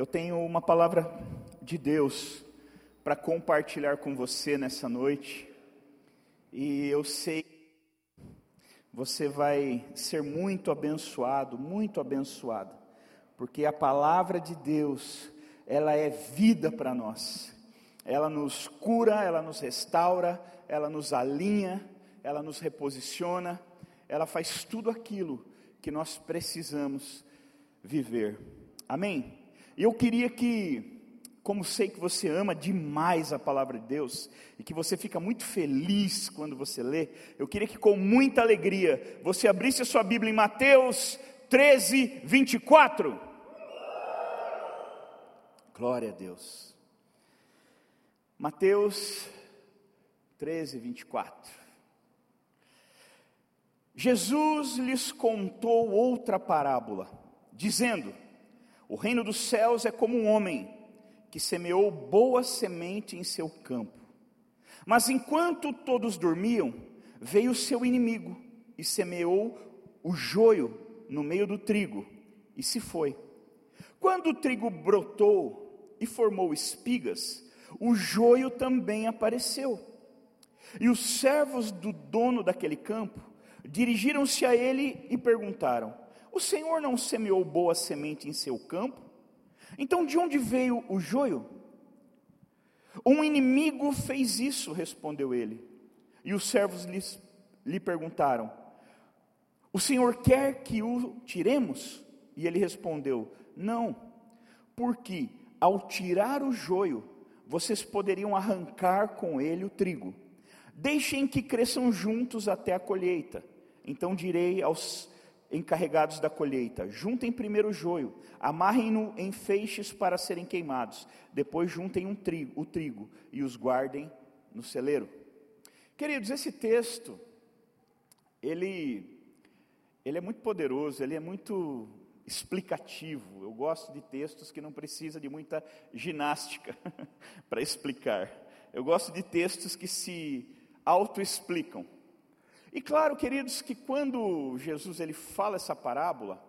Eu tenho uma palavra de Deus para compartilhar com você nessa noite. E eu sei você vai ser muito abençoado, muito abençoada, porque a palavra de Deus, ela é vida para nós. Ela nos cura, ela nos restaura, ela nos alinha, ela nos reposiciona, ela faz tudo aquilo que nós precisamos viver. Amém? Eu queria que como sei que você ama demais a palavra de Deus e que você fica muito feliz quando você lê, eu queria que com muita alegria você abrisse a sua Bíblia em Mateus 13, 24. Glória a Deus. Mateus 13, 24. Jesus lhes contou outra parábola, dizendo: O reino dos céus é como um homem que semeou boa semente em seu campo. Mas enquanto todos dormiam, veio seu inimigo e semeou o joio no meio do trigo e se foi. Quando o trigo brotou e formou espigas, o joio também apareceu. E os servos do dono daquele campo dirigiram-se a ele e perguntaram: O senhor não semeou boa semente em seu campo? Então, de onde veio o joio? Um inimigo fez isso, respondeu ele. E os servos lhes, lhe perguntaram: O senhor quer que o tiremos? E ele respondeu: Não, porque ao tirar o joio, vocês poderiam arrancar com ele o trigo. Deixem que cresçam juntos até a colheita. Então direi aos encarregados da colheita: juntem primeiro o joio, amarrem-no em feixes para serem queimados, depois juntem um trigo, o trigo e os guardem no celeiro. Queridos, esse texto, ele, ele é muito poderoso, ele é muito explicativo. Eu gosto de textos que não precisa de muita ginástica para explicar. Eu gosto de textos que se autoexplicam. E claro, queridos, que quando Jesus ele fala essa parábola,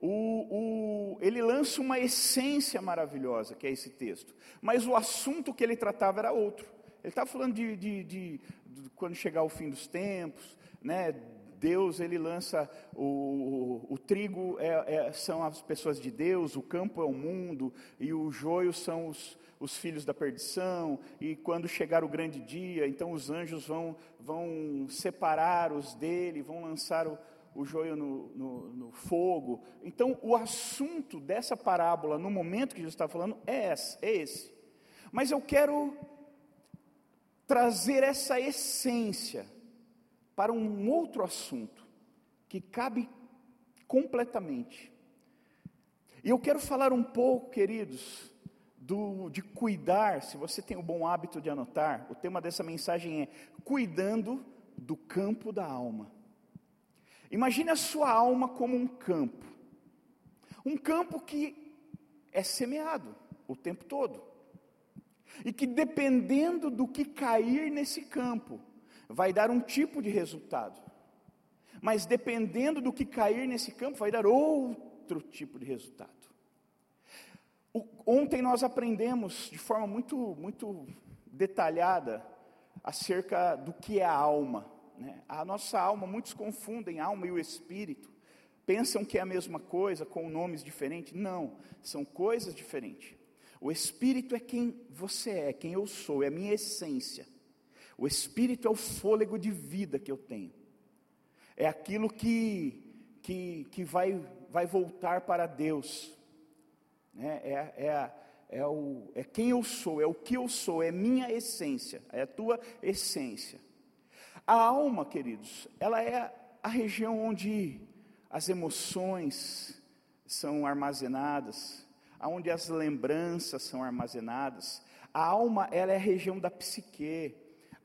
o, o, ele lança uma essência maravilhosa, que é esse texto. Mas o assunto que ele tratava era outro. Ele estava falando de, de, de, de, quando chegar o fim dos tempos, né? Deus ele lança o, o, trigo é, é, são as pessoas de Deus, o campo é o mundo e o joio são os, os filhos da perdição, e quando chegar o grande dia, então os anjos vão, vão separar os dele, vão lançar o, o joio no, no, no, fogo. Então, o assunto dessa parábola, no momento que Jesus está falando, é esse, é esse. Mas eu quero trazer essa essência para um outro assunto, que cabe completamente. E eu quero falar um pouco, queridos, do, de cuidar, se você tem o bom hábito de anotar, o tema dessa mensagem é cuidando do campo da alma. Imagine a sua alma como um campo, um campo que é semeado o tempo todo, e que dependendo do que cair nesse campo, vai dar um tipo de resultado, mas dependendo do que cair nesse campo, vai dar outro tipo de resultado. Ontem nós aprendemos de forma muito, muito detalhada acerca do que é a alma. Né? A nossa alma, muitos confundem alma e o espírito, pensam que é a mesma coisa, com nomes diferentes. Não, são coisas diferentes. O espírito é quem você é, quem eu sou, é a minha essência. O espírito é o fôlego de vida que eu tenho. É aquilo que, que, que vai, vai voltar para Deus né? É, é, é, o, é quem eu sou, é o que eu sou, é minha essência, é a tua essência. A alma, queridos, ela é a região onde as emoções são armazenadas, onde as lembranças são armazenadas. A alma, ela é a região da psique.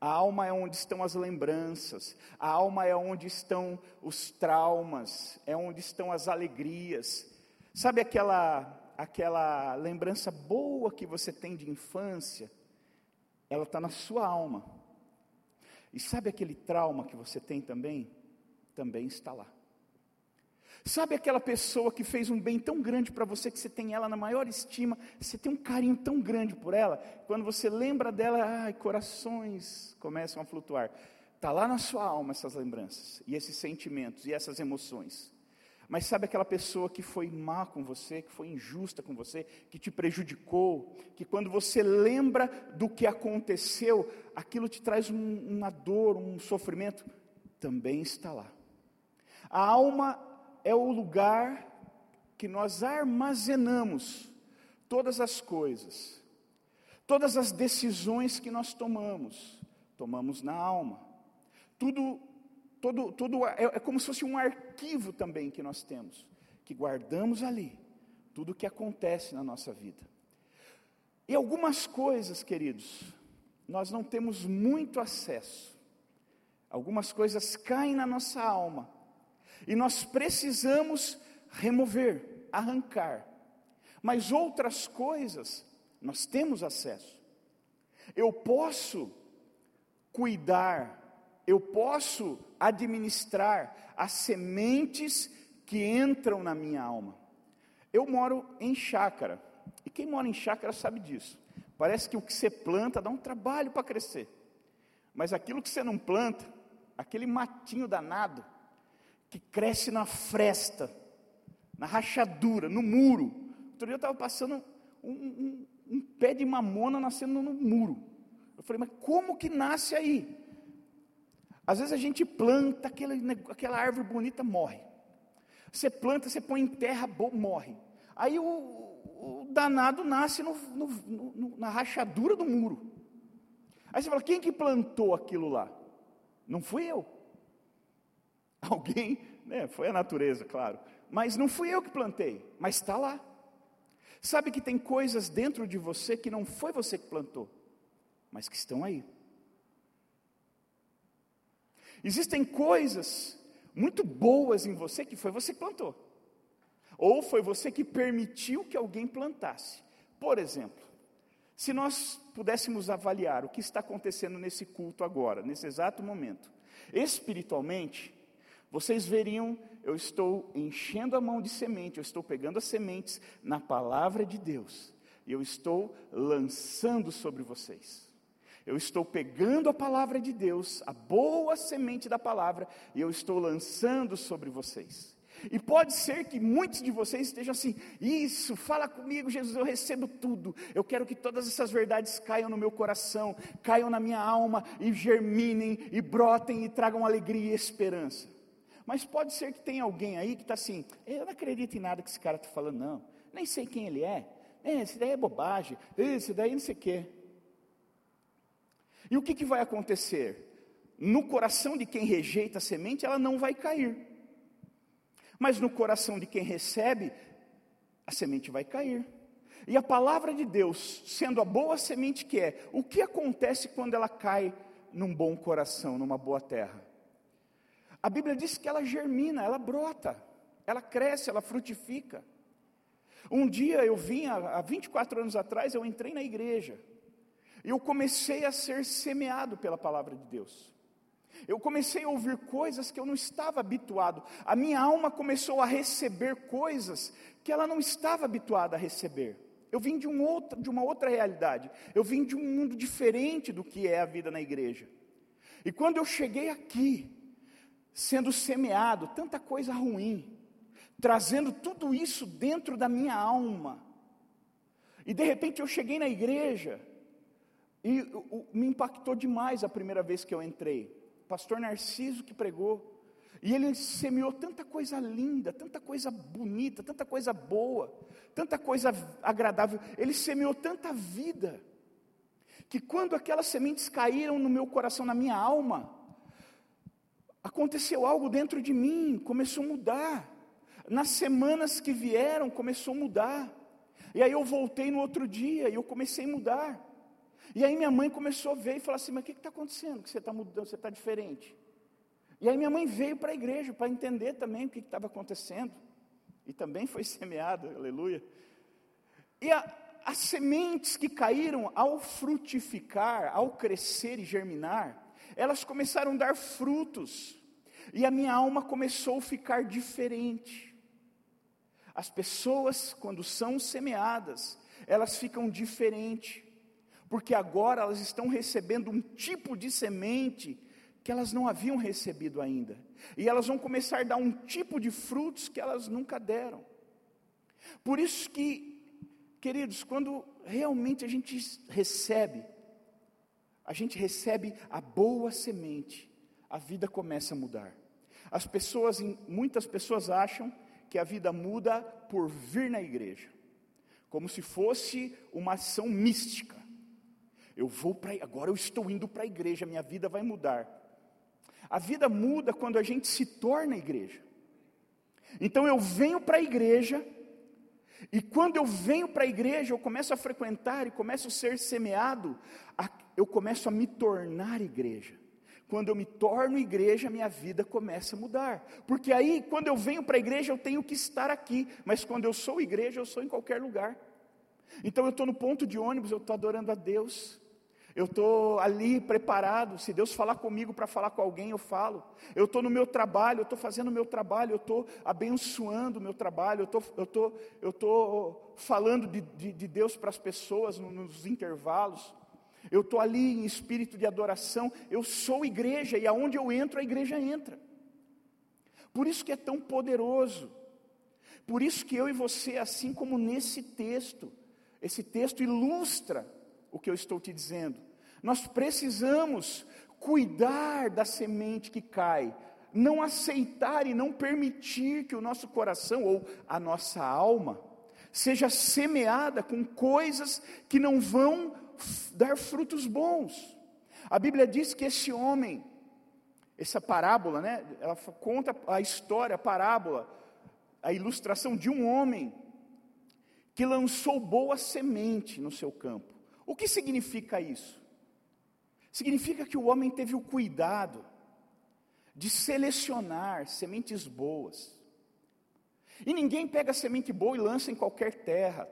A alma é onde estão as lembranças. A alma é onde estão os traumas, é onde estão as alegrias. Sabe aquela aquela lembrança boa que você tem de infância, ela está na sua alma. E sabe aquele trauma que você tem também? Também está lá. Sabe aquela pessoa que fez um bem tão grande para você que você tem ela na maior estima, você tem um carinho tão grande por ela, quando você lembra dela, ai, corações começam a flutuar. Está lá na sua alma essas lembranças, e esses sentimentos, e essas emoções. Mas sabe aquela pessoa que foi má com você, que foi injusta com você, que te prejudicou, que quando você lembra do que aconteceu, aquilo te traz um, uma dor, um sofrimento, também está lá. A alma é o lugar que nós armazenamos todas as coisas, todas as decisões que nós tomamos, tomamos na alma. Tudo, todo, tudo é, é como se fosse um arquivo também que nós temos, que guardamos ali, tudo o que acontece na nossa vida. E algumas coisas, queridos, nós não temos muito acesso. Algumas coisas caem na nossa alma e nós precisamos remover, arrancar. Mas outras coisas nós temos acesso. Eu posso cuidar, eu posso administrar as sementes que entram na minha alma. Eu moro em chácara, e quem mora em chácara sabe disso. Parece que o que você planta dá um trabalho para crescer, mas aquilo que você não planta, aquele matinho danado, que cresce na fresta, na rachadura, no muro. Outro dia eu estava passando um, um, um, pé de mamona nascendo no muro. Eu falei, mas como que nasce aí? Às vezes a gente planta aquela, aquela árvore bonita, morre. Você planta, você põe em terra, morre. Aí o, o danado nasce no, no, no, na rachadura do muro. Aí você fala, quem que plantou aquilo lá? Não fui eu. Alguém, né, foi a natureza, claro. Mas não fui eu que plantei, mas está lá. Sabe que tem coisas dentro de você que não foi você que plantou, mas que estão aí. Existem coisas muito boas em você que foi você que plantou, ou foi você que permitiu que alguém plantasse. Por exemplo, se nós pudéssemos avaliar o que está acontecendo nesse culto agora, nesse exato momento, espiritualmente, vocês veriam, eu estou enchendo a mão de semente, eu estou pegando as sementes na palavra de Deus, e eu estou lançando sobre vocês. Eu estou pegando a palavra de Deus, a boa semente da palavra, e eu estou lançando sobre vocês. E pode ser que muitos de vocês estejam assim: Isso, fala comigo, Jesus, eu recebo tudo. Eu quero que todas essas verdades caiam no meu coração, caiam na minha alma e germinem e brotem e tragam alegria e esperança. Mas pode ser que tenha alguém aí que está assim, eu não acredito em nada que esse cara está falando, não. Nem sei quem ele é. é esse daí é bobagem. Esse daí não sei o quê. E o que, que vai acontecer? No coração de quem rejeita a semente, ela não vai cair. Mas no coração de quem recebe, a semente vai cair. E a palavra de Deus, sendo a boa semente que é, o que acontece quando ela cai num bom coração, numa boa terra? A Bíblia diz que ela germina, ela brota, ela cresce, ela frutifica. Um dia eu vim, há 24 anos atrás, eu entrei na igreja. Eu comecei a ser semeado pela palavra de Deus. Eu comecei a ouvir coisas que eu não estava habituado. A minha alma começou a receber coisas que ela não estava habituada a receber. Eu vim de, um de uma outra realidade. Eu vim de um mundo diferente do que é a vida na igreja. E quando eu cheguei aqui, sendo semeado, tanta coisa ruim, trazendo tudo isso dentro da minha alma. E de repente eu cheguei na igreja e o, me impactou demais a primeira vez que eu entrei. Pastor Narciso que pregou. E ele semeou tanta coisa linda, tanta coisa bonita, tanta coisa boa, tanta coisa agradável. Ele semeou tanta vida, que quando aquelas sementes caíram no meu coração, na minha alma, aconteceu algo dentro de mim, começou a mudar. Nas semanas que vieram, começou a mudar. E aí eu voltei no outro dia e eu comecei a mudar. E aí minha mãe começou a ver e falar assim: Mas o que está acontecendo? Que você está mudando, você está diferente. E aí minha mãe veio para a igreja para entender também o que estava acontecendo. E também foi semeado, aleluia. E a, as sementes que caíram ao frutificar, ao crescer e germinar, elas começaram a dar frutos, e a minha alma começou a ficar diferente. As pessoas, quando são semeadas, elas ficam diferentes, porque agora elas estão recebendo um tipo de semente que elas não haviam recebido ainda, e elas vão começar a dar um tipo de frutos que elas nunca deram. Por isso que, queridos, quando realmente a gente recebe, a gente recebe a boa semente, a vida começa a mudar. As pessoas, muitas pessoas acham que a vida muda por vir na igreja, como se fosse uma ação mística. Eu vou para agora eu estou indo para a igreja, minha vida vai mudar. A vida muda quando a gente se torna igreja. Então eu venho para a igreja, e quando eu venho para a igreja, eu começo a frequentar e começo a ser semeado, eu começo a me tornar igreja. Quando eu me torno igreja, minha vida começa a mudar. Porque aí, quando eu venho para a igreja, eu tenho que estar aqui. Mas quando eu sou igreja, eu sou em qualquer lugar. Então eu estou no ponto de ônibus, eu estou adorando a Deus. Eu estou ali preparado. Se Deus falar comigo para falar com alguém, eu falo. Eu estou no meu trabalho, eu estou fazendo o meu trabalho, eu estou abençoando o meu trabalho, eu estou eu tô, eu tô falando de, de, de Deus para as pessoas nos intervalos eu estou ali em espírito de adoração, eu sou igreja e aonde eu entro, a igreja entra. Por isso que é tão poderoso. Por isso que eu e você, assim como nesse texto, esse texto ilustra o que eu estou te dizendo. Nós precisamos cuidar da semente que cai, não aceitar e não permitir que o nosso coração ou a nossa alma seja semeada com coisas que não vão dar frutos bons. A Bíblia diz que esse homem, essa parábola, né, ela conta a história, a parábola, a ilustração de um homem que lançou boa semente no seu campo. O que significa isso? Significa que o homem teve o cuidado de selecionar sementes boas. E ninguém pega semente boa e lança em qualquer terra.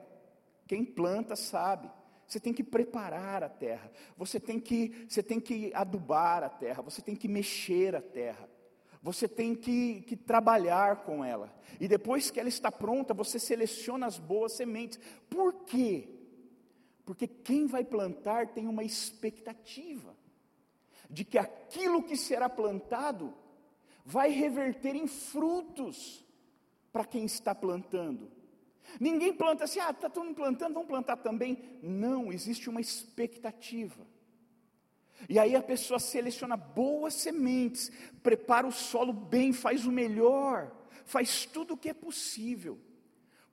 Quem planta sabe. Você tem que preparar a terra, você tem que, você tem que adubar a terra, você tem que mexer a terra, você tem que, que trabalhar com ela. E depois que ela está pronta, você seleciona as boas sementes. Por quê? Porque quem vai plantar tem uma expectativa de que aquilo que será plantado vai reverter em frutos para quem está plantando. Ninguém planta assim, ah, está todo mundo plantando, vamos plantar também. Não, existe uma expectativa. E aí a pessoa seleciona boas sementes, prepara o solo bem, faz o melhor, faz tudo o que é possível,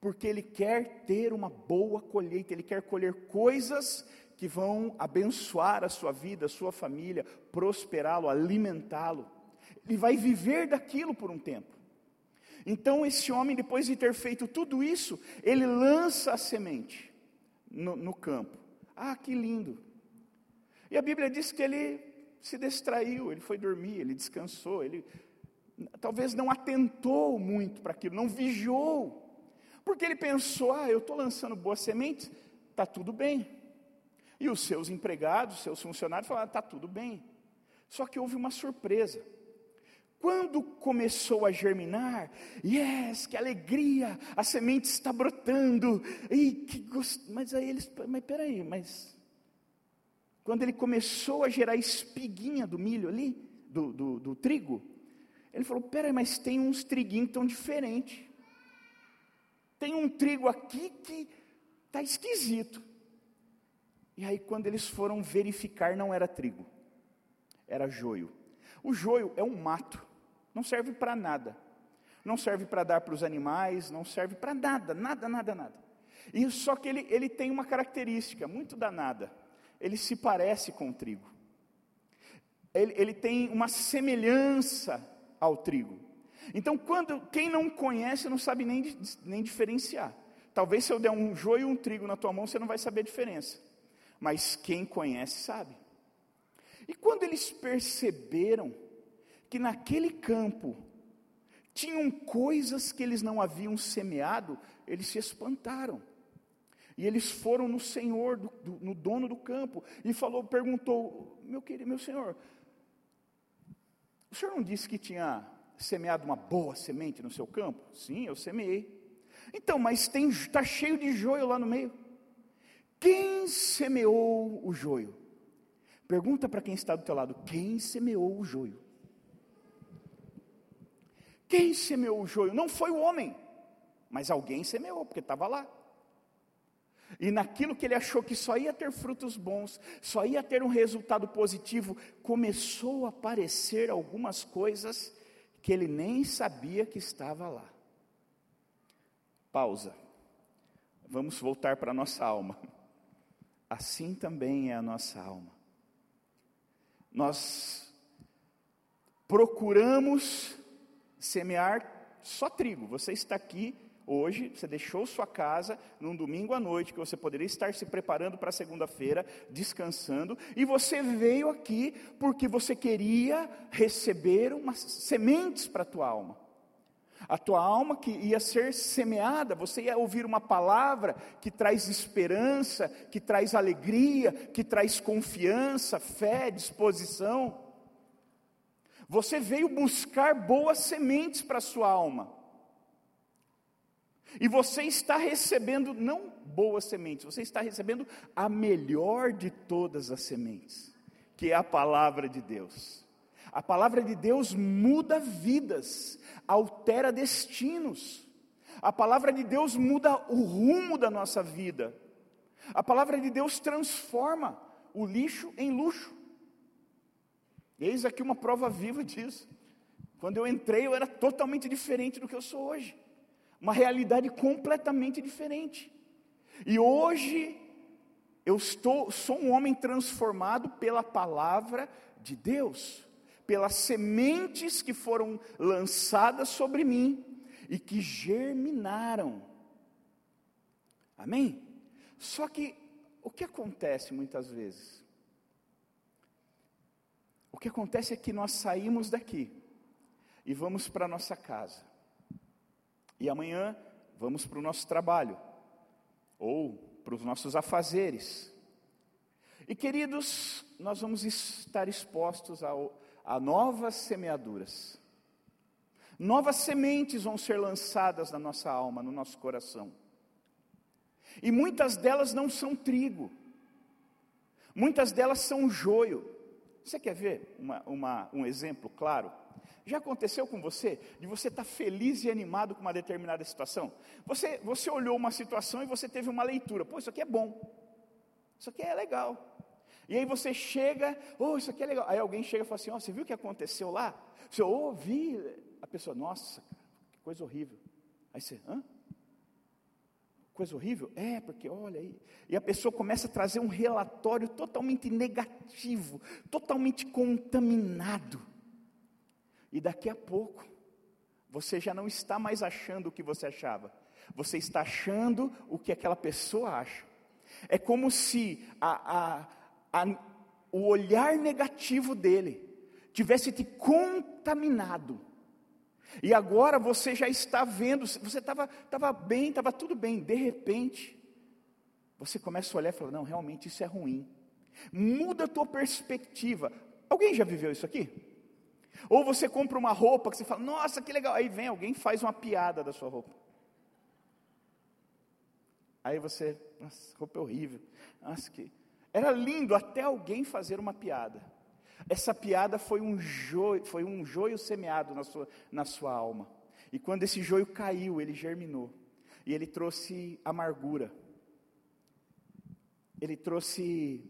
porque ele quer ter uma boa colheita, ele quer colher coisas que vão abençoar a sua vida, a sua família, prosperá-lo, alimentá-lo. Ele vai viver daquilo por um tempo. Então, esse homem, depois de ter feito tudo isso, ele lança a semente no, no campo. Ah, que lindo! E a Bíblia diz que ele se distraiu, ele foi dormir, ele descansou, ele talvez não atentou muito para aquilo, não vigiou, porque ele pensou: ah, eu estou lançando boas sementes, está tudo bem. E os seus empregados, seus funcionários falaram: está tudo bem. Só que houve uma surpresa. Quando começou a germinar, yes, que alegria, a semente está brotando, e que gost... mas aí eles, mas peraí, mas quando ele começou a gerar espiguinha do milho ali, do, do, do trigo, ele falou, peraí, mas tem uns triguinhos tão diferentes, tem um trigo aqui que está esquisito, e aí quando eles foram verificar, não era trigo, era joio, o joio é um mato, não serve para nada. Não serve para dar para os animais, não serve para nada, nada, nada, nada. E só que ele, ele tem uma característica muito danada. Ele se parece com o trigo. Ele, ele tem uma semelhança ao trigo. Então, quando quem não conhece não sabe nem, nem diferenciar. Talvez se eu der um joio e um trigo na tua mão, você não vai saber a diferença. Mas quem conhece sabe. E quando eles perceberam que naquele campo tinham coisas que eles não haviam semeado, eles se espantaram. E eles foram no Senhor, do, do, no dono do campo, e falou, perguntou, meu querido, meu Senhor, o senhor não disse que tinha semeado uma boa semente no seu campo? Sim, eu semeei. Então, mas está cheio de joio lá no meio. Quem semeou o joio? Pergunta para quem está do teu lado: quem semeou o joio? Quem semeou o joio? Não foi o homem, mas alguém semeou, porque estava lá. E naquilo que ele achou que só ia ter frutos bons, só ia ter um resultado positivo, começou a aparecer algumas coisas que ele nem sabia que estava lá. Pausa. Vamos voltar para a nossa alma. Assim também é a nossa alma. Nós procuramos semear só trigo. Você está aqui Hoje, você deixou sua casa num domingo à noite, que você poderia estar se preparando para segunda-feira, descansando, e você veio aqui porque você queria receber umas sementes para a tua alma. A tua alma que ia ser semeada, você ia ouvir uma palavra que traz esperança, que traz alegria, que traz confiança, fé, disposição. Você veio buscar boas sementes para a sua alma. E você está recebendo não boas sementes, você está recebendo a melhor de todas as sementes, que é a palavra de Deus. A palavra de Deus muda vidas, altera destinos. A palavra de Deus muda o rumo da nossa vida. A palavra de Deus transforma o lixo em luxo. Eis aqui uma prova viva disso. Quando eu entrei, eu era totalmente diferente do que eu sou hoje uma realidade completamente diferente. E hoje eu estou, sou um homem transformado pela palavra de Deus, pelas sementes que foram lançadas sobre mim e que germinaram. Amém? Só que o que acontece muitas vezes? O que acontece é que nós saímos daqui e vamos para nossa casa. E amanhã vamos para o nosso trabalho, ou para os nossos afazeres. E queridos, nós vamos estar expostos ao, a novas semeaduras. Novas sementes vão ser lançadas na nossa alma, no nosso coração. E muitas delas não são trigo, muitas delas são joio. Você quer ver uma, uma, um exemplo claro? Já aconteceu com você de você estar tá feliz e animado com uma determinada situação? Você, você olhou uma situação e você teve uma leitura, pô, isso aqui é bom, isso aqui é legal. E aí você chega, oh, isso aqui é legal. Aí alguém chega e fala assim: oh, você viu o que aconteceu lá? Você ouvi. A pessoa, nossa, que coisa horrível. Aí você, hã? Coisa horrível? É, porque olha aí. E a pessoa começa a trazer um relatório totalmente negativo, totalmente contaminado. E daqui a pouco, você já não está mais achando o que você achava, você está achando o que aquela pessoa acha. É como se a, a, a, o olhar negativo dele tivesse te contaminado. E agora você já está vendo, você estava tava bem, estava tudo bem, de repente, você começa a olhar e fala: não, realmente isso é ruim. Muda a tua perspectiva. Alguém já viveu isso aqui? Ou você compra uma roupa que você fala, nossa, que legal. Aí vem alguém faz uma piada da sua roupa. Aí você, nossa, roupa é horrível. Nossa, que. Era lindo até alguém fazer uma piada. Essa piada foi um joio, foi um joio semeado na sua, na sua alma. E quando esse joio caiu, ele germinou. E ele trouxe amargura. Ele trouxe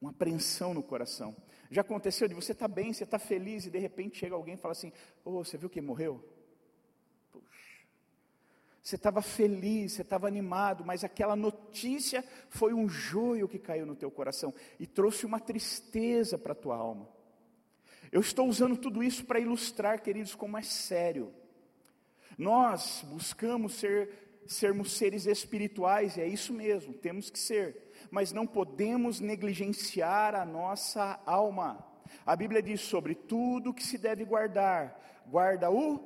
uma apreensão no coração. Já aconteceu de você estar tá bem, você está feliz e de repente chega alguém e fala assim: Oh, você viu quem morreu? Você estava feliz, você estava animado, mas aquela notícia foi um joio que caiu no teu coração e trouxe uma tristeza para a tua alma. Eu estou usando tudo isso para ilustrar, queridos, como é sério. Nós buscamos ser, sermos seres espirituais, e é isso mesmo, temos que ser mas não podemos negligenciar a nossa alma. A Bíblia diz sobre tudo que se deve guardar, guarda o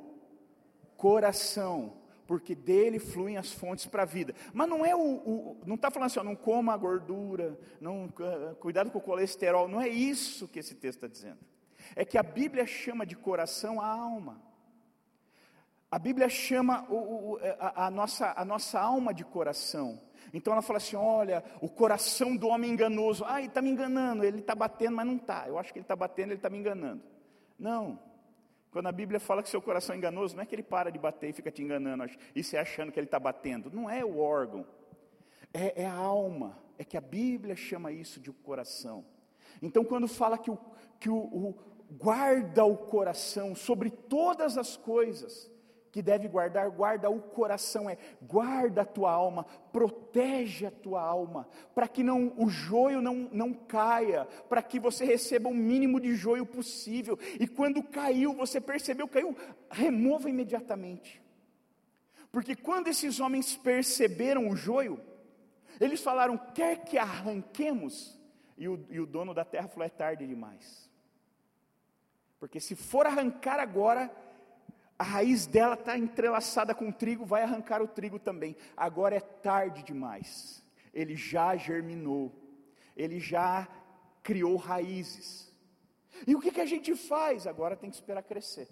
coração, porque dele fluem as fontes para a vida. Mas não é o, o não está falando assim, não coma a gordura, não uh, cuidado com o colesterol. Não é isso que esse texto está dizendo. É que a Bíblia chama de coração a alma. A Bíblia chama o, o, a, a, nossa, a nossa alma de coração. Então ela fala assim: olha, o coração do homem enganoso. Ah, ele está me enganando, ele está batendo, mas não está. Eu acho que ele está batendo, ele está me enganando. Não. Quando a Bíblia fala que seu coração é enganoso, não é que ele para de bater e fica te enganando, e você achando que ele está batendo. Não é o órgão, é, é, a alma. É que a Bíblia chama isso de coração. Então, quando fala que, o, que o, o guarda o coração sobre todas as coisas, que deve guardar, guarda o coração, é guarda a tua alma, protege a tua alma, para que não o joio não, não caia, para que você receba o mínimo de joio possível, e quando caiu, você percebeu, caiu, remova imediatamente. Porque quando esses homens perceberam o joio, eles falaram: quer que arranquemos? E o, e o dono da terra falou: é tarde demais. Porque se for arrancar agora, a raiz dela está entrelaçada com o trigo, vai arrancar o trigo também. Agora é tarde demais. Ele já germinou, ele já criou raízes. E o que, que a gente faz? Agora tem que esperar crescer.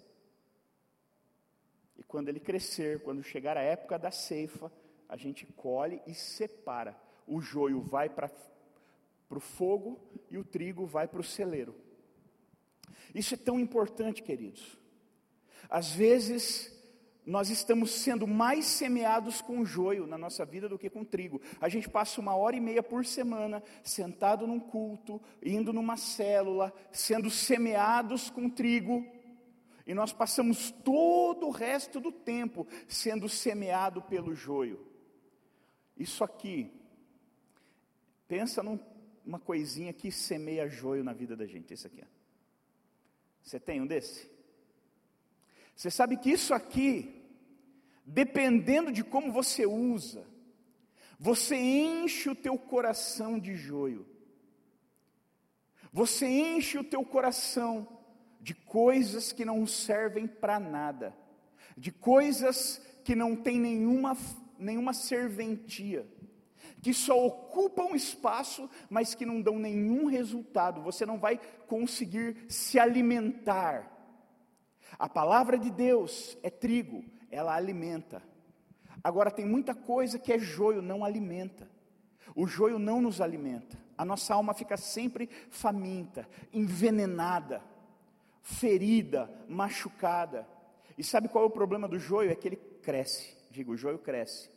E quando ele crescer, quando chegar a época da ceifa, a gente colhe e separa. O joio vai para o fogo e o trigo vai para o celeiro. Isso é tão importante, queridos. Às vezes, nós estamos sendo mais semeados com joio na nossa vida do que com trigo. A gente passa uma hora e meia por semana sentado num culto, indo numa célula, sendo semeados com trigo, e nós passamos todo o resto do tempo sendo semeado pelo joio. Isso aqui, pensa numa coisinha que semeia joio na vida da gente, esse aqui. Você tem um desse? Você sabe que isso aqui, dependendo de como você usa, você enche o teu coração de joio. Você enche o teu coração de coisas que não servem para nada, de coisas que não têm nenhuma, nenhuma serventia, que só ocupam espaço, mas que não dão nenhum resultado. Você não vai conseguir se alimentar a palavra de Deus é trigo, ela alimenta. Agora tem muita coisa que é joio, não alimenta. O joio não nos alimenta. A nossa alma fica sempre faminta, envenenada, ferida, machucada. E sabe qual é o problema do joio? É que ele cresce. Digo, o joio cresce.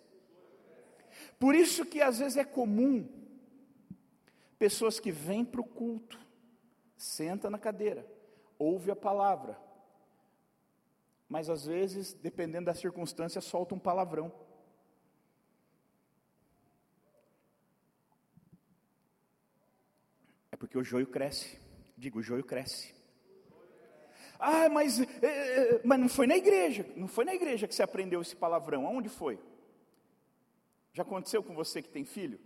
Por isso que às vezes é comum pessoas que vêm para o culto, senta na cadeira, ouve a palavra, mas às vezes, dependendo da circunstância, solta um palavrão. É porque o joio cresce. Digo, o joio cresce. Ah, mas, é, mas não foi na igreja. Não foi na igreja que você aprendeu esse palavrão. Aonde foi? Já aconteceu com você que tem filho?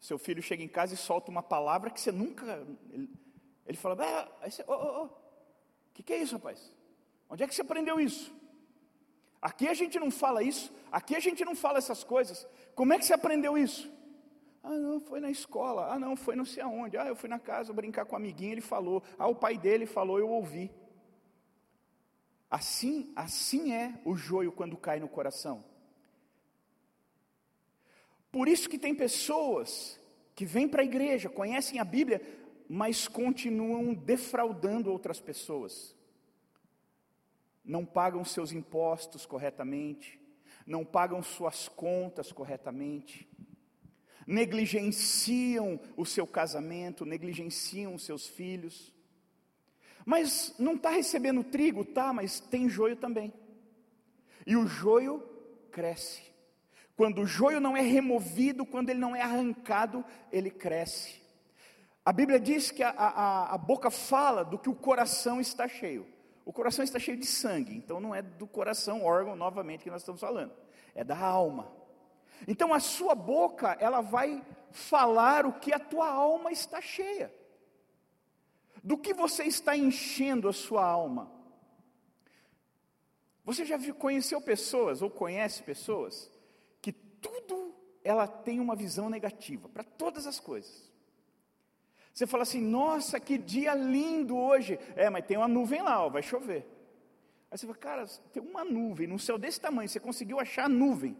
Seu filho chega em casa e solta uma palavra que você nunca. Ele, ele fala, ah, o oh, oh, que, que é isso, rapaz? Onde é que você aprendeu isso? Aqui a gente não fala isso, aqui a gente não fala essas coisas. Como é que você aprendeu isso? Ah, não, foi na escola. Ah, não, foi não sei aonde. Ah, eu fui na casa brincar com o amiguinho, ele falou. Ah, o pai dele falou, eu ouvi. Assim, assim é o joio quando cai no coração. Por isso que tem pessoas que vêm para a igreja, conhecem a Bíblia, mas continuam defraudando outras pessoas não pagam seus impostos corretamente, não pagam suas contas corretamente, negligenciam o seu casamento, negligenciam os seus filhos. Mas não está recebendo trigo, tá, mas tem joio também. E o joio cresce. Quando o joio não é removido, quando ele não é arrancado, ele cresce. A Bíblia diz que a, a, a boca fala do que o coração está cheio. O coração está cheio de sangue, então não é do coração, órgão, novamente, que nós estamos falando, é da alma. Então a sua boca, ela vai falar o que a tua alma está cheia. Do que você está enchendo a sua alma? Você já conheceu pessoas, ou conhece pessoas, que tudo ela tem uma visão negativa, para todas as coisas. Você fala assim: nossa, que dia lindo hoje. É, mas tem uma nuvem lá, ó, vai chover. Aí você fala, cara, tem uma nuvem no céu desse tamanho, você conseguiu achar a nuvem.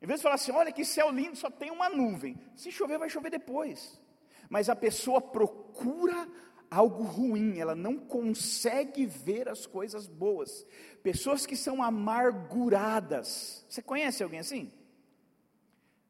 Em vez de falar assim, olha que céu lindo, só tem uma nuvem. Se chover, vai chover depois. Mas a pessoa procura algo ruim, ela não consegue ver as coisas boas. Pessoas que são amarguradas. Você conhece alguém assim?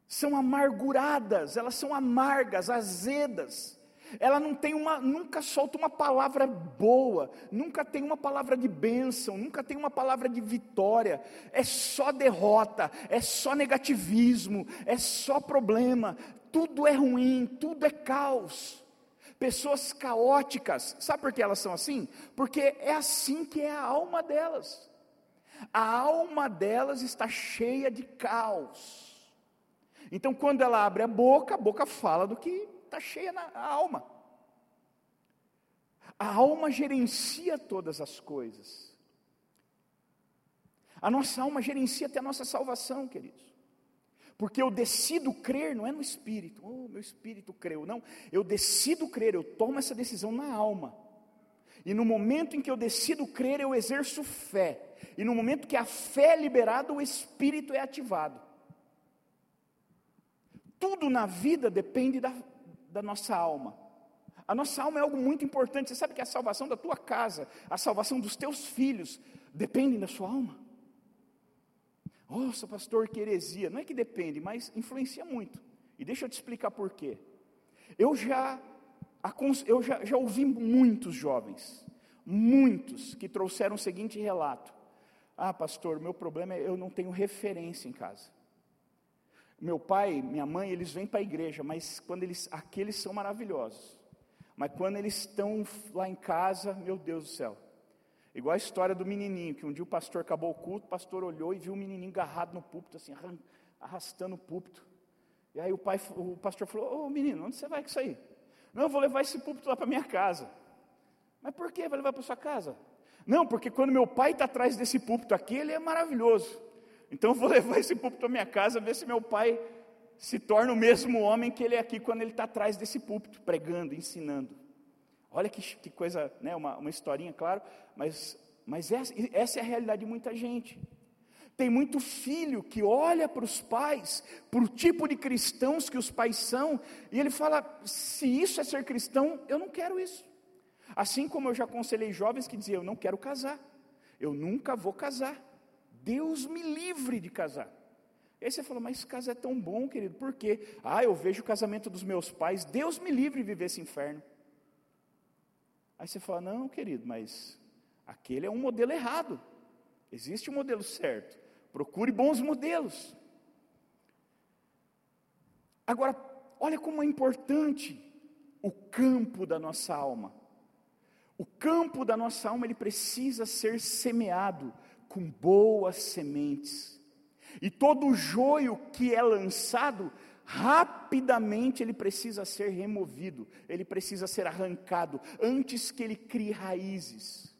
São amarguradas, elas são amargas, azedas. Ela não tem uma, nunca solta uma palavra boa, nunca tem uma palavra de bênção, nunca tem uma palavra de vitória. É só derrota, é só negativismo, é só problema. Tudo é ruim, tudo é caos pessoas caóticas. Sabe por que elas são assim? Porque é assim que é a alma delas. A alma delas está cheia de caos. Então, quando ela abre a boca, a boca fala do que está cheia na alma. A alma gerencia todas as coisas. A nossa alma gerencia até a nossa salvação, queridos. Porque eu decido crer, não é no espírito, oh, meu espírito creu, não. Eu decido crer, eu tomo essa decisão na alma. E no momento em que eu decido crer, eu exerço fé. E no momento que a fé é liberada, o espírito é ativado. Tudo na vida depende da, da nossa alma. A nossa alma é algo muito importante. Você sabe que a salvação da tua casa, a salvação dos teus filhos, depende da sua alma. Nossa, pastor, que heresia. Não é que depende, mas influencia muito. E deixa eu te explicar por quê. Eu já, eu já, já ouvi muitos jovens, muitos, que trouxeram o seguinte relato: Ah, pastor, meu problema é eu não tenho referência em casa. Meu pai, minha mãe, eles vêm para a igreja, mas quando eles, aqueles são maravilhosos. Mas quando eles estão lá em casa, meu Deus do céu, Igual a história do menininho, que um dia o pastor acabou o culto, o pastor olhou e viu o menininho agarrado no púlpito, assim, arrastando o púlpito. E aí o, pai, o pastor falou: Ô menino, onde você vai com isso aí? Não, eu vou levar esse púlpito lá para minha casa. Mas por que vai levar para sua casa? Não, porque quando meu pai está atrás desse púlpito aqui, ele é maravilhoso. Então eu vou levar esse púlpito para minha casa, ver se meu pai se torna o mesmo homem que ele é aqui quando ele está atrás desse púlpito, pregando, ensinando. Olha que, que coisa, né, uma, uma historinha, claro, mas, mas essa, essa é a realidade de muita gente. Tem muito filho que olha para os pais, para o tipo de cristãos que os pais são, e ele fala: se isso é ser cristão, eu não quero isso. Assim como eu já aconselhei jovens que diziam: eu não quero casar, eu nunca vou casar, Deus me livre de casar. Aí você fala, mas casa é tão bom, querido, por quê? Ah, eu vejo o casamento dos meus pais, Deus me livre de viver esse inferno. Aí você fala: não, querido, mas aquele é um modelo errado. Existe um modelo certo. Procure bons modelos. Agora, olha como é importante o campo da nossa alma. O campo da nossa alma ele precisa ser semeado com boas sementes. E todo joio que é lançado rapidamente ele precisa ser removido, ele precisa ser arrancado, antes que ele crie raízes.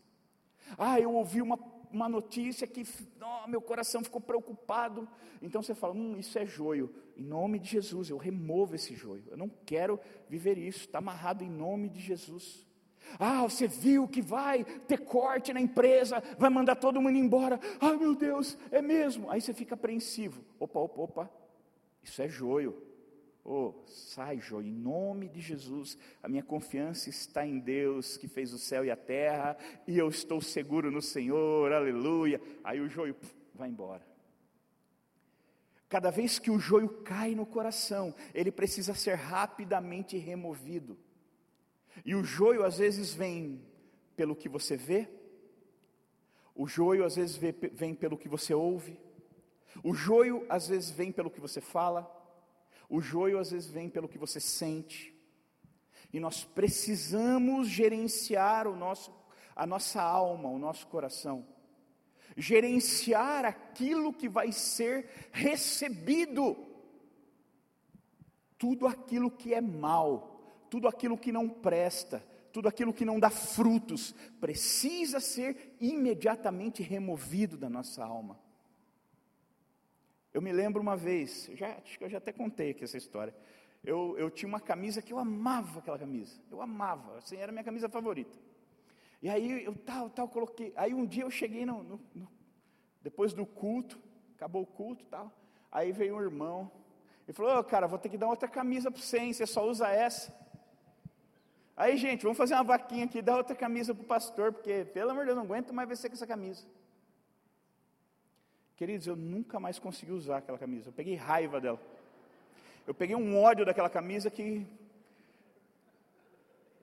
Ah, eu ouvi uma, uma notícia que oh, meu coração ficou preocupado. Então você fala: hum, isso é joio. Em nome de Jesus, eu removo esse joio. Eu não quero viver isso, está amarrado em nome de Jesus. Ah, você viu que vai ter corte na empresa, vai mandar todo mundo embora. Ah, meu Deus, é mesmo. Aí você fica apreensivo. Opa, opa, opa. Isso é joio. Oh, sai, joio, em nome de Jesus. A minha confiança está em Deus que fez o céu e a terra, e eu estou seguro no Senhor, aleluia. Aí o joio puf, vai embora. Cada vez que o joio cai no coração, ele precisa ser rapidamente removido. E o joio às vezes vem pelo que você vê, o joio às vezes vem pelo que você ouve, o joio às vezes vem pelo que você fala, o joio às vezes vem pelo que você sente. E nós precisamos gerenciar o nosso, a nossa alma, o nosso coração. Gerenciar aquilo que vai ser recebido. Tudo aquilo que é mal, tudo aquilo que não presta, tudo aquilo que não dá frutos, precisa ser imediatamente removido da nossa alma. Eu me lembro uma vez, já, acho que eu já até contei aqui essa história. Eu, eu tinha uma camisa que eu amava aquela camisa, eu amava, assim, era a minha camisa favorita. E aí eu tal, tal, coloquei. Aí um dia eu cheguei no, no, no depois do culto, acabou o culto tal. Aí veio um irmão e falou: oh, cara, vou ter que dar outra camisa para você, hein? você só usa essa. Aí, gente, vamos fazer uma vaquinha aqui, dar outra camisa para o pastor, porque, pelo amor de Deus, não aguento mais você com essa camisa. Queridos, eu nunca mais consegui usar aquela camisa, eu peguei raiva dela. Eu peguei um ódio daquela camisa que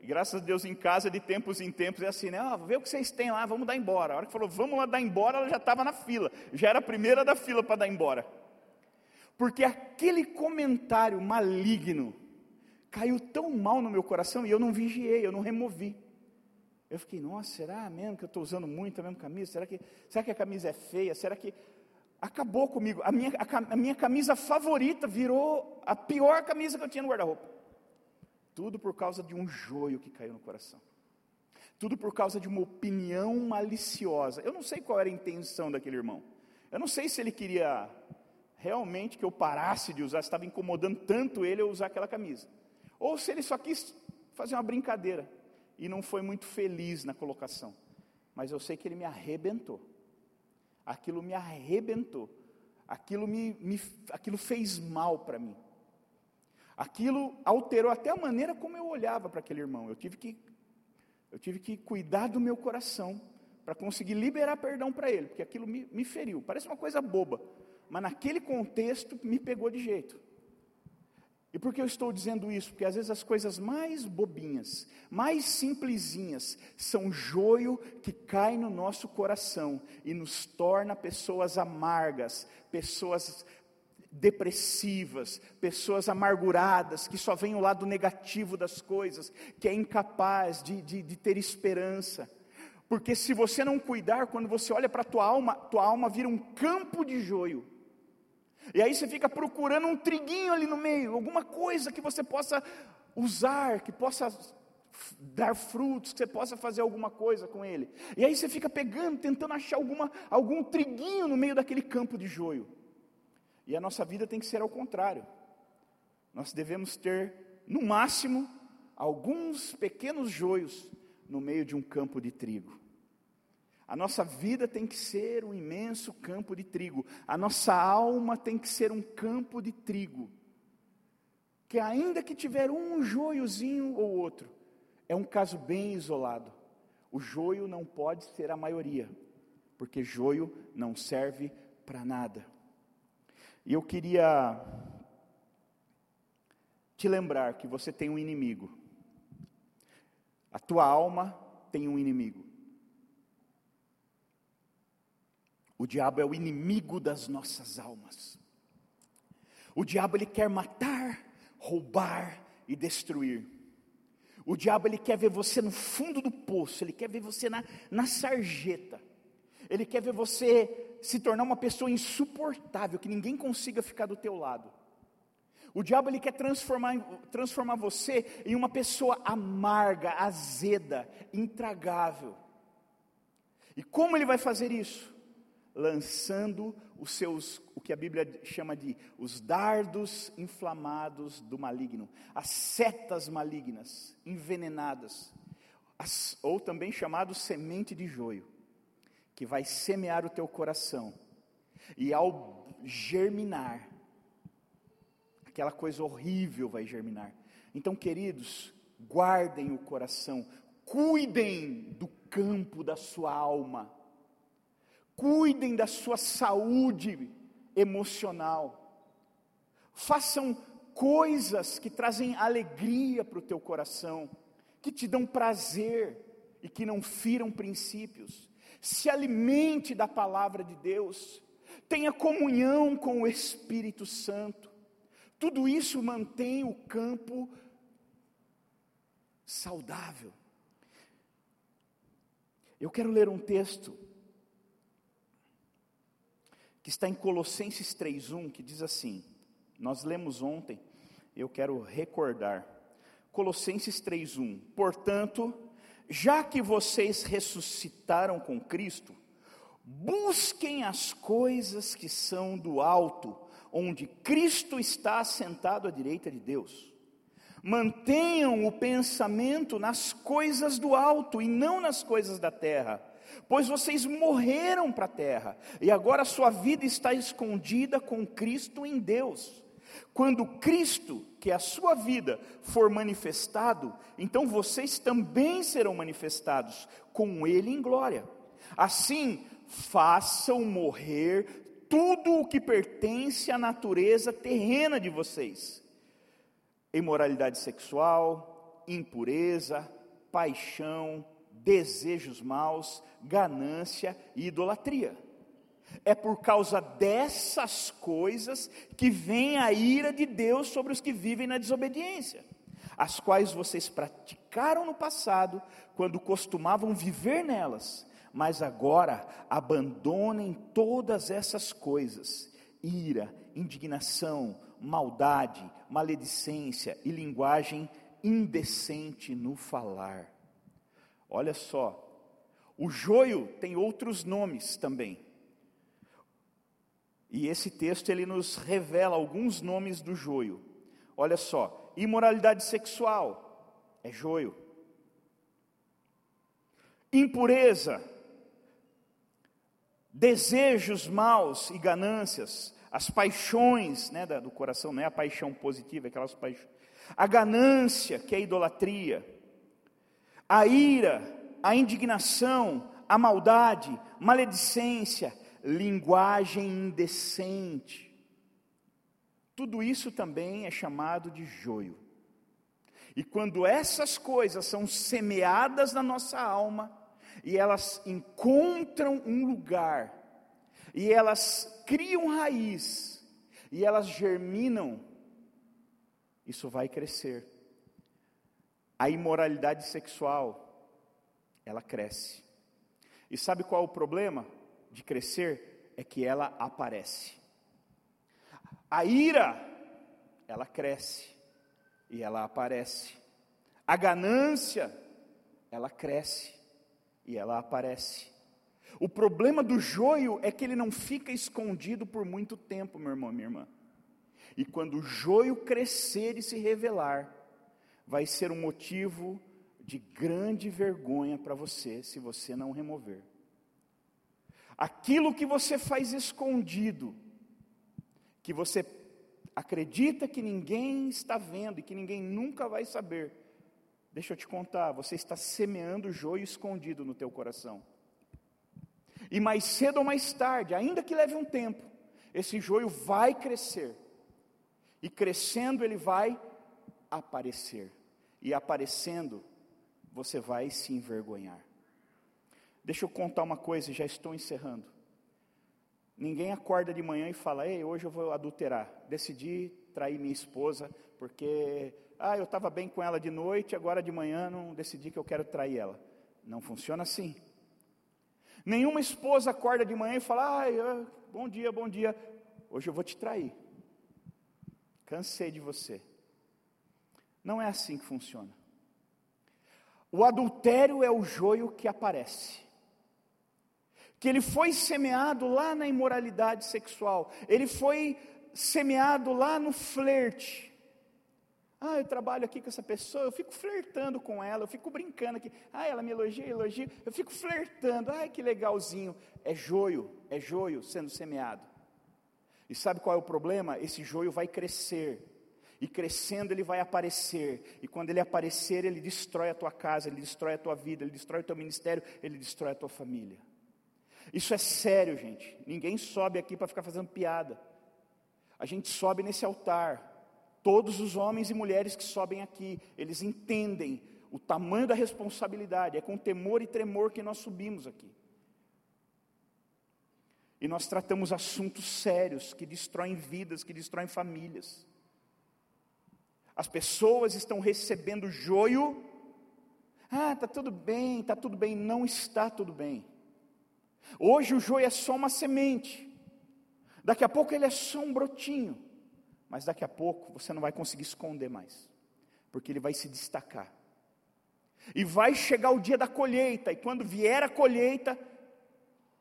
graças a Deus em casa, de tempos em tempos, é assim, né? Ah, vê o que vocês têm lá, vamos dar embora. A hora que falou, vamos lá dar embora, ela já estava na fila. Já era a primeira da fila para dar embora. Porque aquele comentário maligno caiu tão mal no meu coração e eu não vigiei, eu não removi. Eu fiquei, nossa, será mesmo que eu estou usando muito a mesma camisa? Será que, será que a camisa é feia? Será que. Acabou comigo. A minha, a, a minha camisa favorita virou a pior camisa que eu tinha no guarda-roupa. Tudo por causa de um joio que caiu no coração. Tudo por causa de uma opinião maliciosa. Eu não sei qual era a intenção daquele irmão. Eu não sei se ele queria realmente que eu parasse de usar, estava incomodando tanto ele eu usar aquela camisa. Ou se ele só quis fazer uma brincadeira e não foi muito feliz na colocação. Mas eu sei que ele me arrebentou. Aquilo me arrebentou. Aquilo, me, me aquilo fez mal para mim. Aquilo alterou até a maneira como eu olhava para aquele irmão. Eu tive que, eu tive que cuidar do meu coração para conseguir liberar perdão para ele, porque aquilo me, me feriu. Parece uma coisa boba, mas naquele contexto me pegou de jeito. E por que eu estou dizendo isso? Porque às vezes as coisas mais bobinhas, mais simplesinhas, são joio que cai no nosso coração e nos torna pessoas amargas, pessoas depressivas, pessoas amarguradas, que só veem o lado negativo das coisas, que é incapaz de, de, de ter esperança. Porque se você não cuidar, quando você olha para a tua alma, tua alma vira um campo de joio. E aí você fica procurando um triguinho ali no meio, alguma coisa que você possa usar, que possa dar frutos, que você possa fazer alguma coisa com ele. E aí você fica pegando, tentando achar alguma, algum triguinho no meio daquele campo de joio. E a nossa vida tem que ser ao contrário. Nós devemos ter, no máximo, alguns pequenos joios no meio de um campo de trigo. A nossa vida tem que ser um imenso campo de trigo. A nossa alma tem que ser um campo de trigo. Que ainda que tiver um joiozinho ou outro, é um caso bem isolado. O joio não pode ser a maioria, porque joio não serve para nada. E eu queria te lembrar que você tem um inimigo. A tua alma tem um inimigo. O diabo é o inimigo das nossas almas. O diabo ele quer matar, roubar e destruir. O diabo ele quer ver você no fundo do poço, ele quer ver você na, na sarjeta. Ele quer ver você se tornar uma pessoa insuportável, que ninguém consiga ficar do teu lado. O diabo ele quer transformar, transformar você em uma pessoa amarga, azeda, intragável. E como ele vai fazer isso? Lançando os seus, o que a Bíblia chama de os dardos inflamados do maligno, as setas malignas, envenenadas, as, ou também chamado semente de joio que vai semear o teu coração, e ao germinar, aquela coisa horrível vai germinar. Então, queridos, guardem o coração, cuidem do campo da sua alma, cuidem da sua saúde emocional, façam coisas que trazem alegria para o teu coração, que te dão prazer e que não firam princípios se alimente da palavra de Deus, tenha comunhão com o Espírito Santo. Tudo isso mantém o campo saudável. Eu quero ler um texto que está em Colossenses 3:1, que diz assim: Nós lemos ontem, eu quero recordar. Colossenses 3:1. Portanto, já que vocês ressuscitaram com Cristo, busquem as coisas que são do alto, onde Cristo está assentado à direita de Deus. Mantenham o pensamento nas coisas do alto e não nas coisas da terra, pois vocês morreram para a terra e agora sua vida está escondida com Cristo em Deus. Quando Cristo, que é a sua vida, for manifestado, então vocês também serão manifestados com Ele em glória. Assim, façam morrer tudo o que pertence à natureza terrena de vocês imoralidade sexual, impureza, paixão, desejos maus, ganância e idolatria. É por causa dessas coisas que vem a ira de Deus sobre os que vivem na desobediência, as quais vocês praticaram no passado, quando costumavam viver nelas, mas agora abandonem todas essas coisas: ira, indignação, maldade, maledicência e linguagem indecente no falar. Olha só, o joio tem outros nomes também. E esse texto ele nos revela alguns nomes do joio. Olha só, imoralidade sexual é joio. Impureza, desejos maus e ganâncias as paixões né, do coração, não é a paixão positiva, é aquelas paixões. A ganância, que é a idolatria, a ira, a indignação, a maldade, maledicência, linguagem indecente. Tudo isso também é chamado de joio. E quando essas coisas são semeadas na nossa alma, e elas encontram um lugar, e elas criam raiz e elas germinam, isso vai crescer. A imoralidade sexual, ela cresce. E sabe qual é o problema de crescer? É que ela aparece. A ira, ela cresce e ela aparece. A ganância, ela cresce e ela aparece. O problema do joio é que ele não fica escondido por muito tempo, meu irmão, minha irmã. E quando o joio crescer e se revelar, vai ser um motivo de grande vergonha para você, se você não remover. Aquilo que você faz escondido, que você acredita que ninguém está vendo e que ninguém nunca vai saber, deixa eu te contar, você está semeando joio escondido no teu coração. E mais cedo ou mais tarde, ainda que leve um tempo, esse joio vai crescer. E crescendo ele vai aparecer. E aparecendo, você vai se envergonhar. Deixa eu contar uma coisa, já estou encerrando. Ninguém acorda de manhã e fala: Ei, hoje eu vou adulterar. Decidi trair minha esposa, porque, ah, eu estava bem com ela de noite, agora de manhã não decidi que eu quero trair ela. Não funciona assim. Nenhuma esposa acorda de manhã e fala: Ai, bom dia, bom dia. Hoje eu vou te trair. Cansei de você. Não é assim que funciona. O adultério é o joio que aparece. Que ele foi semeado lá na imoralidade sexual, ele foi semeado lá no flerte, ah, eu trabalho aqui com essa pessoa, eu fico flertando com ela, eu fico brincando aqui. Ah, ela me elogia, elogia, eu fico flertando. Ai, que legalzinho. É joio, é joio sendo semeado. E sabe qual é o problema? Esse joio vai crescer. E crescendo ele vai aparecer. E quando ele aparecer, ele destrói a tua casa, ele destrói a tua vida, ele destrói o teu ministério, ele destrói a tua família. Isso é sério, gente. Ninguém sobe aqui para ficar fazendo piada. A gente sobe nesse altar Todos os homens e mulheres que sobem aqui, eles entendem o tamanho da responsabilidade, é com temor e tremor que nós subimos aqui. E nós tratamos assuntos sérios que destroem vidas, que destroem famílias. As pessoas estão recebendo joio. Ah, está tudo bem, está tudo bem. Não está tudo bem. Hoje o joio é só uma semente. Daqui a pouco ele é só um brotinho mas daqui a pouco você não vai conseguir esconder mais, porque ele vai se destacar. E vai chegar o dia da colheita, e quando vier a colheita,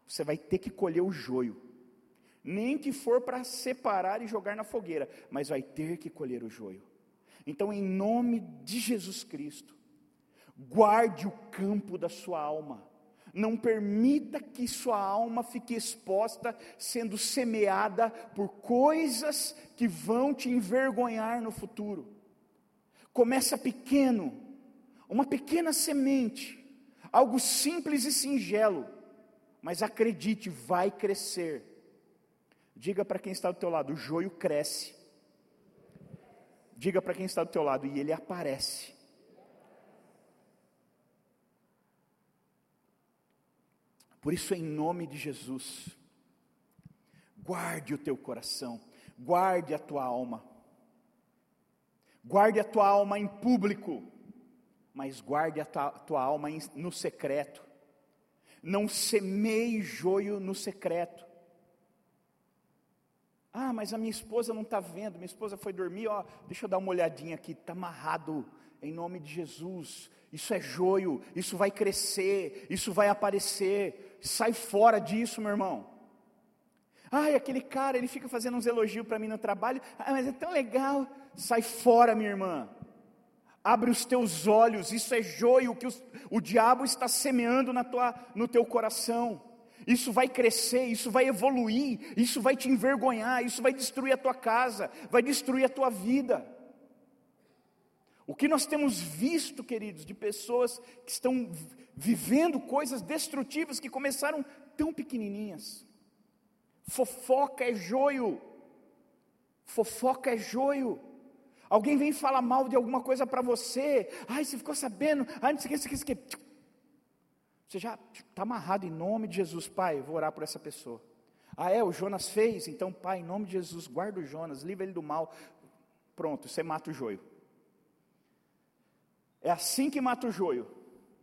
você vai ter que colher o joio, nem que for para separar e jogar na fogueira, mas vai ter que colher o joio. Então, em nome de Jesus Cristo, guarde o campo da sua alma. Não permita que sua alma fique exposta, sendo semeada por coisas que vão te envergonhar no futuro. Começa pequeno, uma pequena semente, algo simples e singelo, mas acredite, vai crescer. Diga para quem está do teu lado, o joio cresce. Diga para quem está do teu lado, e ele aparece. Por isso, em nome de Jesus, guarde o teu coração, guarde a tua alma, guarde a tua alma em público, mas guarde a tua, tua alma no secreto. Não semeie joio no secreto. Ah, mas a minha esposa não está vendo, minha esposa foi dormir, ó, deixa eu dar uma olhadinha aqui, está amarrado, em nome de Jesus. Isso é joio, isso vai crescer, isso vai aparecer. Sai fora disso, meu irmão. Ai, aquele cara, ele fica fazendo uns elogios para mim no trabalho. Ah, mas é tão legal. Sai fora, minha irmã. Abre os teus olhos, isso é joio que os, o diabo está semeando na tua, no teu coração. Isso vai crescer, isso vai evoluir, isso vai te envergonhar, isso vai destruir a tua casa, vai destruir a tua vida. O que nós temos visto, queridos, de pessoas que estão vivendo coisas destrutivas que começaram tão pequenininhas. Fofoca é joio. Fofoca é joio. Alguém vem falar mal de alguma coisa para você. Ai, você ficou sabendo. Ai, não sei o que, não sei o que. Você já está amarrado em nome de Jesus, Pai. Vou orar por essa pessoa. Ah, é? O Jonas fez? Então, Pai, em nome de Jesus, guarda o Jonas, livra ele do mal. Pronto, você mata o joio. É assim que mata o joio.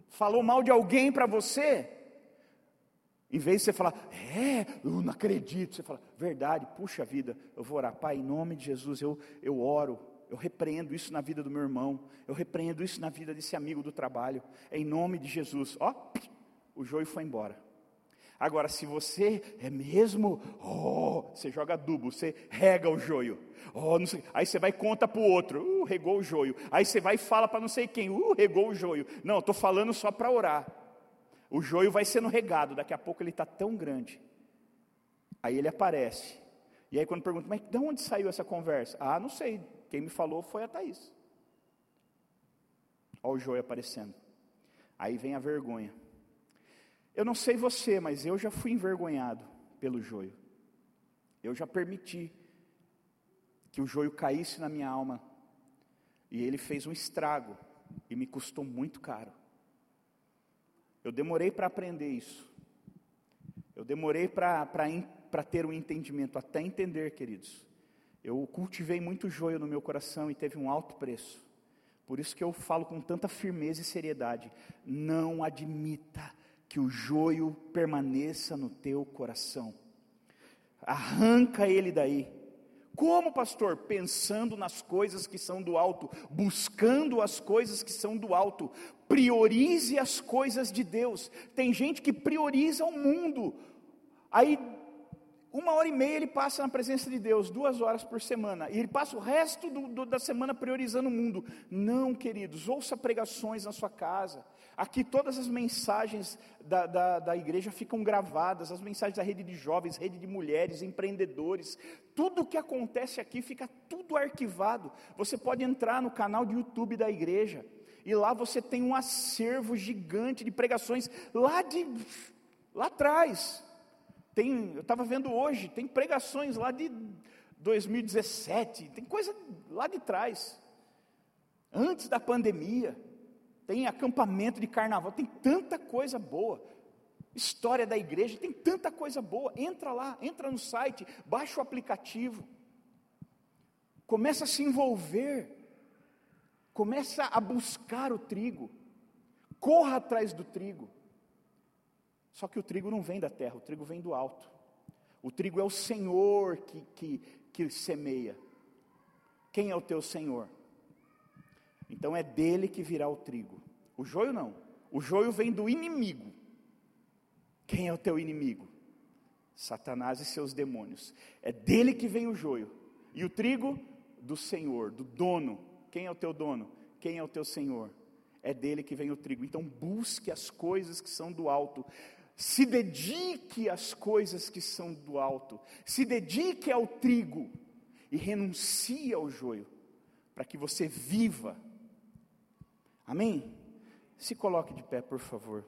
Falou mal de alguém para você, em vez de você falar, é, eu não acredito, você fala, verdade, puxa vida, eu vou orar, Pai, em nome de Jesus, eu, eu oro, eu repreendo isso na vida do meu irmão, eu repreendo isso na vida desse amigo do trabalho, em nome de Jesus, ó, o joio foi embora. Agora, se você é mesmo, oh, você joga adubo, você rega o joio. Oh, aí você vai e conta para o outro, uh, regou o joio. Aí você vai e fala para não sei quem, uh, regou o joio. Não, estou falando só para orar. O joio vai sendo regado, daqui a pouco ele está tão grande. Aí ele aparece. E aí quando pergunta, mas de onde saiu essa conversa? Ah, não sei, quem me falou foi a Thaís. Olha o joio aparecendo. Aí vem a vergonha. Eu não sei você, mas eu já fui envergonhado pelo joio. Eu já permiti que o joio caísse na minha alma. E ele fez um estrago e me custou muito caro. Eu demorei para aprender isso. Eu demorei para ter um entendimento, até entender, queridos. Eu cultivei muito joio no meu coração e teve um alto preço. Por isso que eu falo com tanta firmeza e seriedade: não admita que o joio permaneça no teu coração. Arranca ele daí. Como, pastor? Pensando nas coisas que são do alto, buscando as coisas que são do alto. Priorize as coisas de Deus. Tem gente que prioriza o mundo. Aí uma hora e meia ele passa na presença de Deus, duas horas por semana, e ele passa o resto do, do, da semana priorizando o mundo. Não, queridos, ouça pregações na sua casa. Aqui todas as mensagens da, da, da igreja ficam gravadas, as mensagens da rede de jovens, rede de mulheres, empreendedores, tudo o que acontece aqui fica tudo arquivado. Você pode entrar no canal de YouTube da igreja, e lá você tem um acervo gigante de pregações lá de lá atrás. Tem, eu estava vendo hoje, tem pregações lá de 2017, tem coisa lá de trás, antes da pandemia, tem acampamento de carnaval, tem tanta coisa boa, história da igreja, tem tanta coisa boa. Entra lá, entra no site, baixa o aplicativo, começa a se envolver, começa a buscar o trigo, corra atrás do trigo. Só que o trigo não vem da terra, o trigo vem do alto. O trigo é o Senhor que, que, que semeia. Quem é o teu Senhor? Então é dele que virá o trigo. O joio não. O joio vem do inimigo. Quem é o teu inimigo? Satanás e seus demônios. É dele que vem o joio. E o trigo do Senhor, do dono, Quem é o teu dono? Quem é o teu Senhor? É dele que vem o trigo. Então busque as coisas que são do alto. Se dedique às coisas que são do alto. Se dedique ao trigo e renuncie ao joio, para que você viva. Amém? Se coloque de pé, por favor.